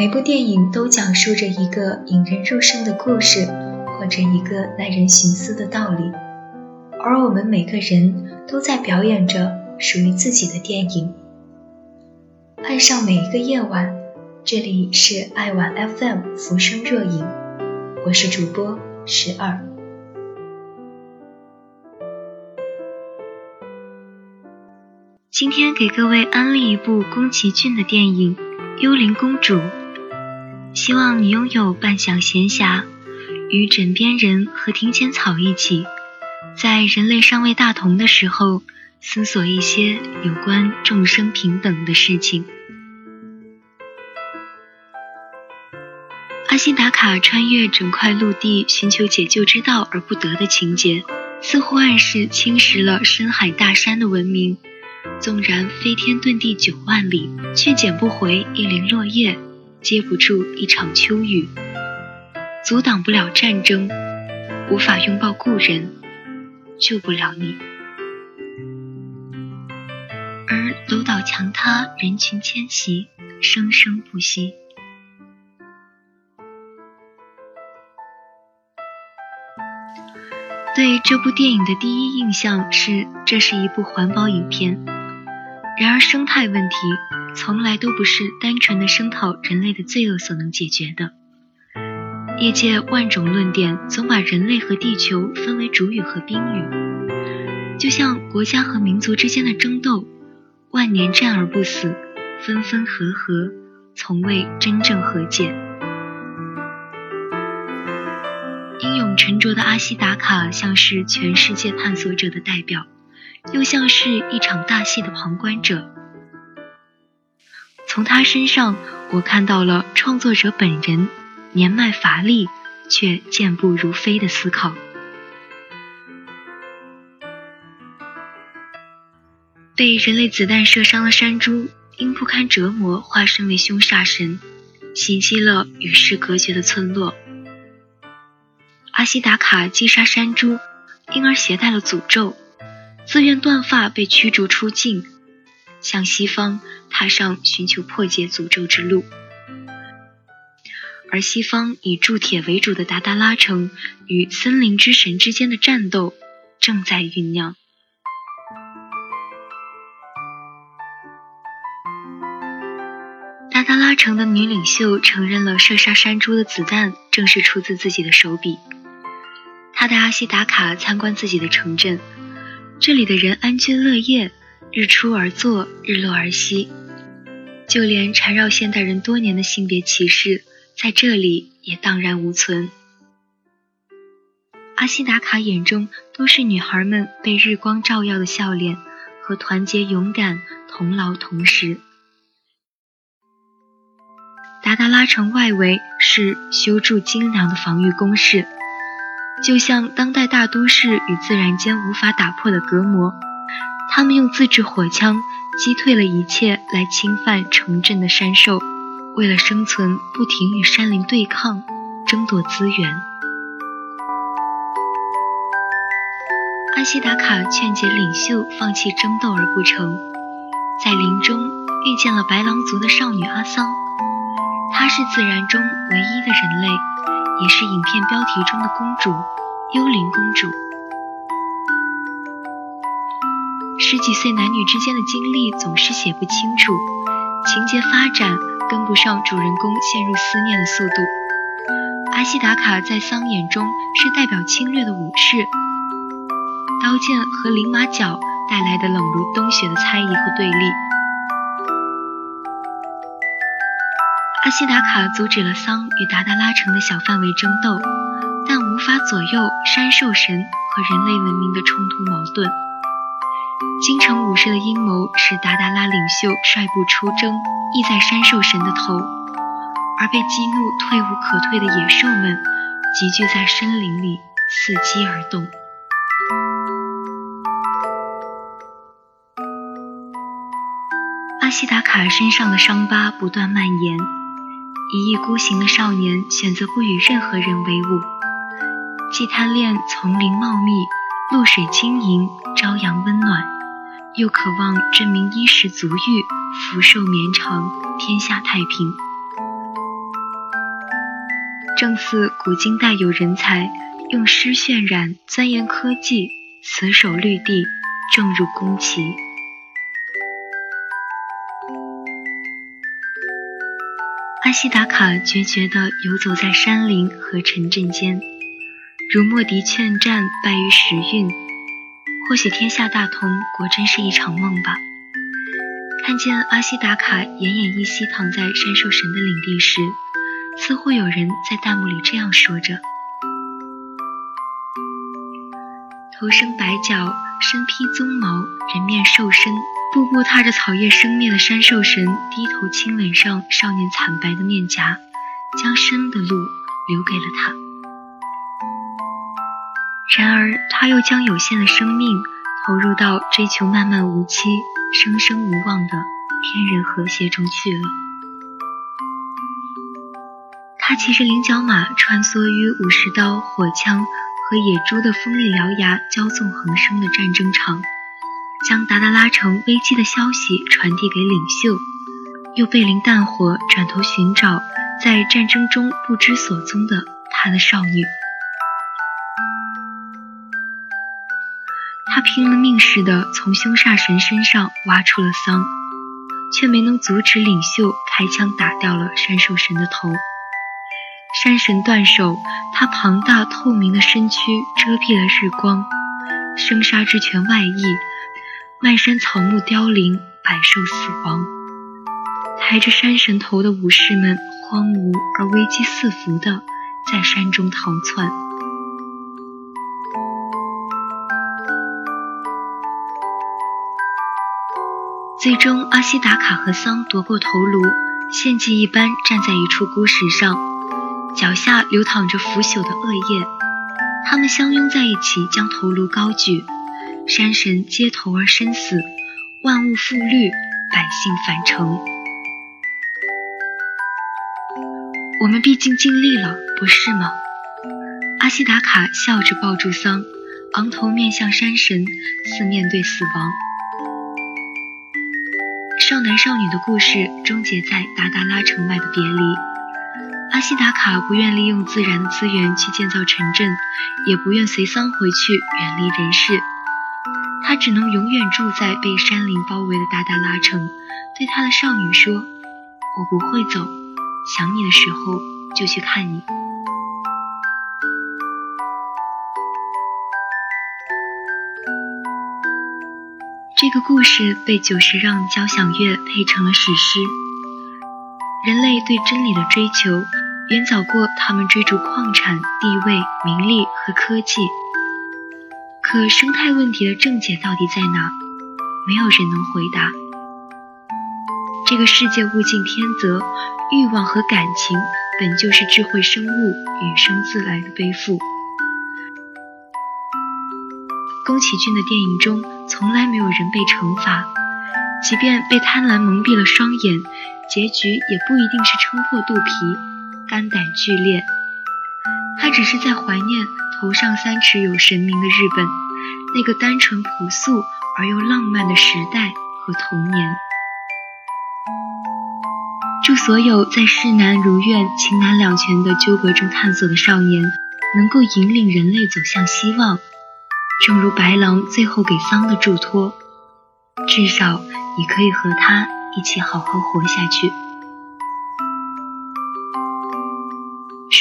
每部电影都讲述着一个引人入胜的故事，或者一个耐人寻思的道理，而我们每个人都在表演着属于自己的电影。爱上每一个夜晚，这里是爱晚 FM 浮生若影，我是主播十二。今天给各位安利一部宫崎骏的电影《幽灵公主》。希望你拥有半晌闲暇，与枕边人和庭前草一起，在人类尚未大同的时候，思索一些有关众生平等的事情。阿西达卡穿越整块陆地寻求解救之道而不得的情节，似乎暗示侵蚀了深海大山的文明。纵然飞天遁地九万里，却捡不回一零落叶。接不住一场秋雨，阻挡不了战争，无法拥抱故人，救不了你。而楼倒墙塌，人群迁徙，生生不息。对这部电影的第一印象是，这是一部环保影片。然而，生态问题。从来都不是单纯的声讨人类的罪恶所能解决的。业界万种论点总把人类和地球分为主语和宾语，就像国家和民族之间的争斗，万年战而不死，分分合合，从未真正和解。英勇沉着的阿西达卡像是全世界探索者的代表，又像是一场大戏的旁观者。从他身上，我看到了创作者本人年迈乏力却健步如飞的思考。被人类子弹射伤的山猪，因不堪折磨化身为凶煞神，袭击了与世隔绝的村落。阿西达卡击杀山猪，因而携带了诅咒，自愿断发被驱逐出境。向西方踏上寻求破解诅咒之路，而西方以铸铁为主的达达拉城与森林之神之间的战斗正在酝酿。达达拉城的女领袖承认了射杀山猪的子弹正是出自自己的手笔。她带阿西达卡参观自己的城镇，这里的人安居乐业。日出而作，日落而息，就连缠绕现代人多年的性别歧视，在这里也荡然无存。阿西达卡眼中都是女孩们被日光照耀的笑脸和团结勇敢、同劳同时。达达拉城外围是修筑精良的防御工事，就像当代大都市与自然间无法打破的隔膜。他们用自制火枪击退了一切来侵犯城镇的山兽，为了生存，不停与山林对抗，争夺资源。阿西达卡劝解领袖放弃争斗而不成，在林中遇见了白狼族的少女阿桑，她是自然中唯一的人类，也是影片标题中的公主——幽灵公主。十几岁男女之间的经历总是写不清楚，情节发展跟不上主人公陷入思念的速度。阿西达卡在桑眼中是代表侵略的武士，刀剑和灵马角带来的冷如冬雪的猜疑和对立。阿西达卡阻止了桑与达达拉城的小范围争斗，但无法左右山兽神和人类文明的冲突矛盾。京城武士的阴谋使达达拉领袖率部出征，意在山兽神的头，而被激怒退无可退的野兽们集聚在森林里，伺机而动。阿西达卡身上的伤疤不断蔓延，一意孤行的少年选择不与任何人为伍，既贪恋丛林茂密、露水晶莹、朝阳温暖。又渴望证明衣食足裕、福寿绵长、天下太平。正似古今代有人才，用诗渲染，钻研科技，死守绿地，正入宫崎。阿西达卡决绝地游走在山林和城镇间，如莫迪劝战败于时运，或许天下大同果真是一场梦吧。看见阿西达卡奄奄一息躺在山兽神的领地时，似乎有人在弹幕里这样说着：“头生白角，身披鬃毛，人面兽身，步步踏着草叶生灭的山兽神，低头亲吻上少年惨白的面颊，将生的路留给了他。然而，他又将有限的生命投入到追求漫漫无期。”生生无望的天人和谐中去了。他骑着菱角马，穿梭于武士刀、火枪和野猪的锋利獠牙交纵横生的战争场，将达达拉城危机的消息传递给领袖，又背临弹火，转头寻找在战争中不知所踪的他的少女。他拼了命似的从凶煞神身上挖出了桑，却没能阻止领袖开枪打掉了山兽神的头。山神断手，他庞大透明的身躯遮蔽了日光，生杀之权外溢，漫山草木凋零，百兽死亡。抬着山神头的武士们荒芜而危机四伏的在山中逃窜。最终，阿西达卡和桑夺过头颅，献祭一般站在一处孤石上，脚下流淌着腐朽的恶液。他们相拥在一起，将头颅高举。山神接头而身死，万物复绿，百姓返程。我们毕竟尽力了，不是吗？阿西达卡笑着抱住桑，昂头面向山神，似面对死亡。少男少女的故事终结在达达拉城外的别离。阿西达卡不愿利用自然的资源去建造城镇，也不愿随桑回去远离人世。他只能永远住在被山林包围的达达拉城，对他的少女说：“我不会走，想你的时候就去看你。”这个故事被久石让交响乐配成了史诗。人类对真理的追求远早过他们追逐矿产、地位、名利和科技。可生态问题的症结到底在哪？没有人能回答。这个世界物竞天择，欲望和感情本就是智慧生物与生自来的背负。宫崎骏的电影中从来没有人被惩罚，即便被贪婪蒙蔽了双眼，结局也不一定是撑破肚皮、肝胆俱裂。他只是在怀念头上三尺有神明的日本，那个单纯朴素而又浪漫的时代和童年。祝所有在世难如愿、情难两全的纠葛中探索的少年，能够引领人类走向希望。正如白狼最后给桑的嘱托，至少你可以和他一起好好活下去。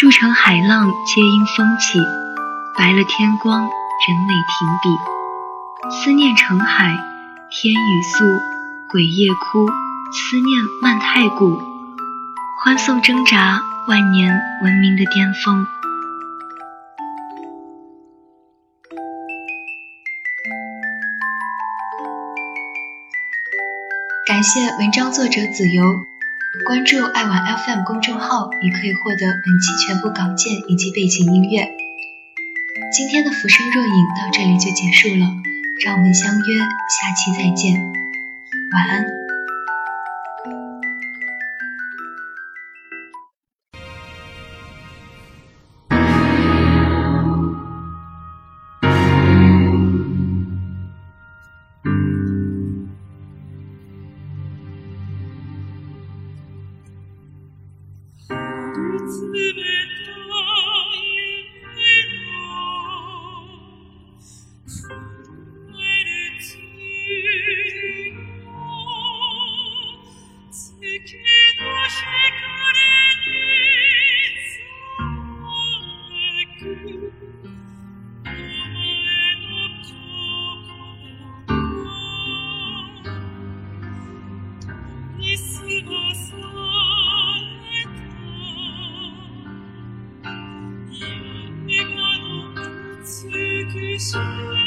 数成海浪皆因风起，白了天光，人美停笔。思念成海，天雨宿，鬼夜哭，思念漫太古，欢送挣扎，万年文明的巅峰。感谢文章作者子由，关注爱玩 FM 公众号，你可以获得本期全部稿件以及背景音乐。今天的浮生若影到这里就结束了，让我们相约下期再见，晚安。此刻心。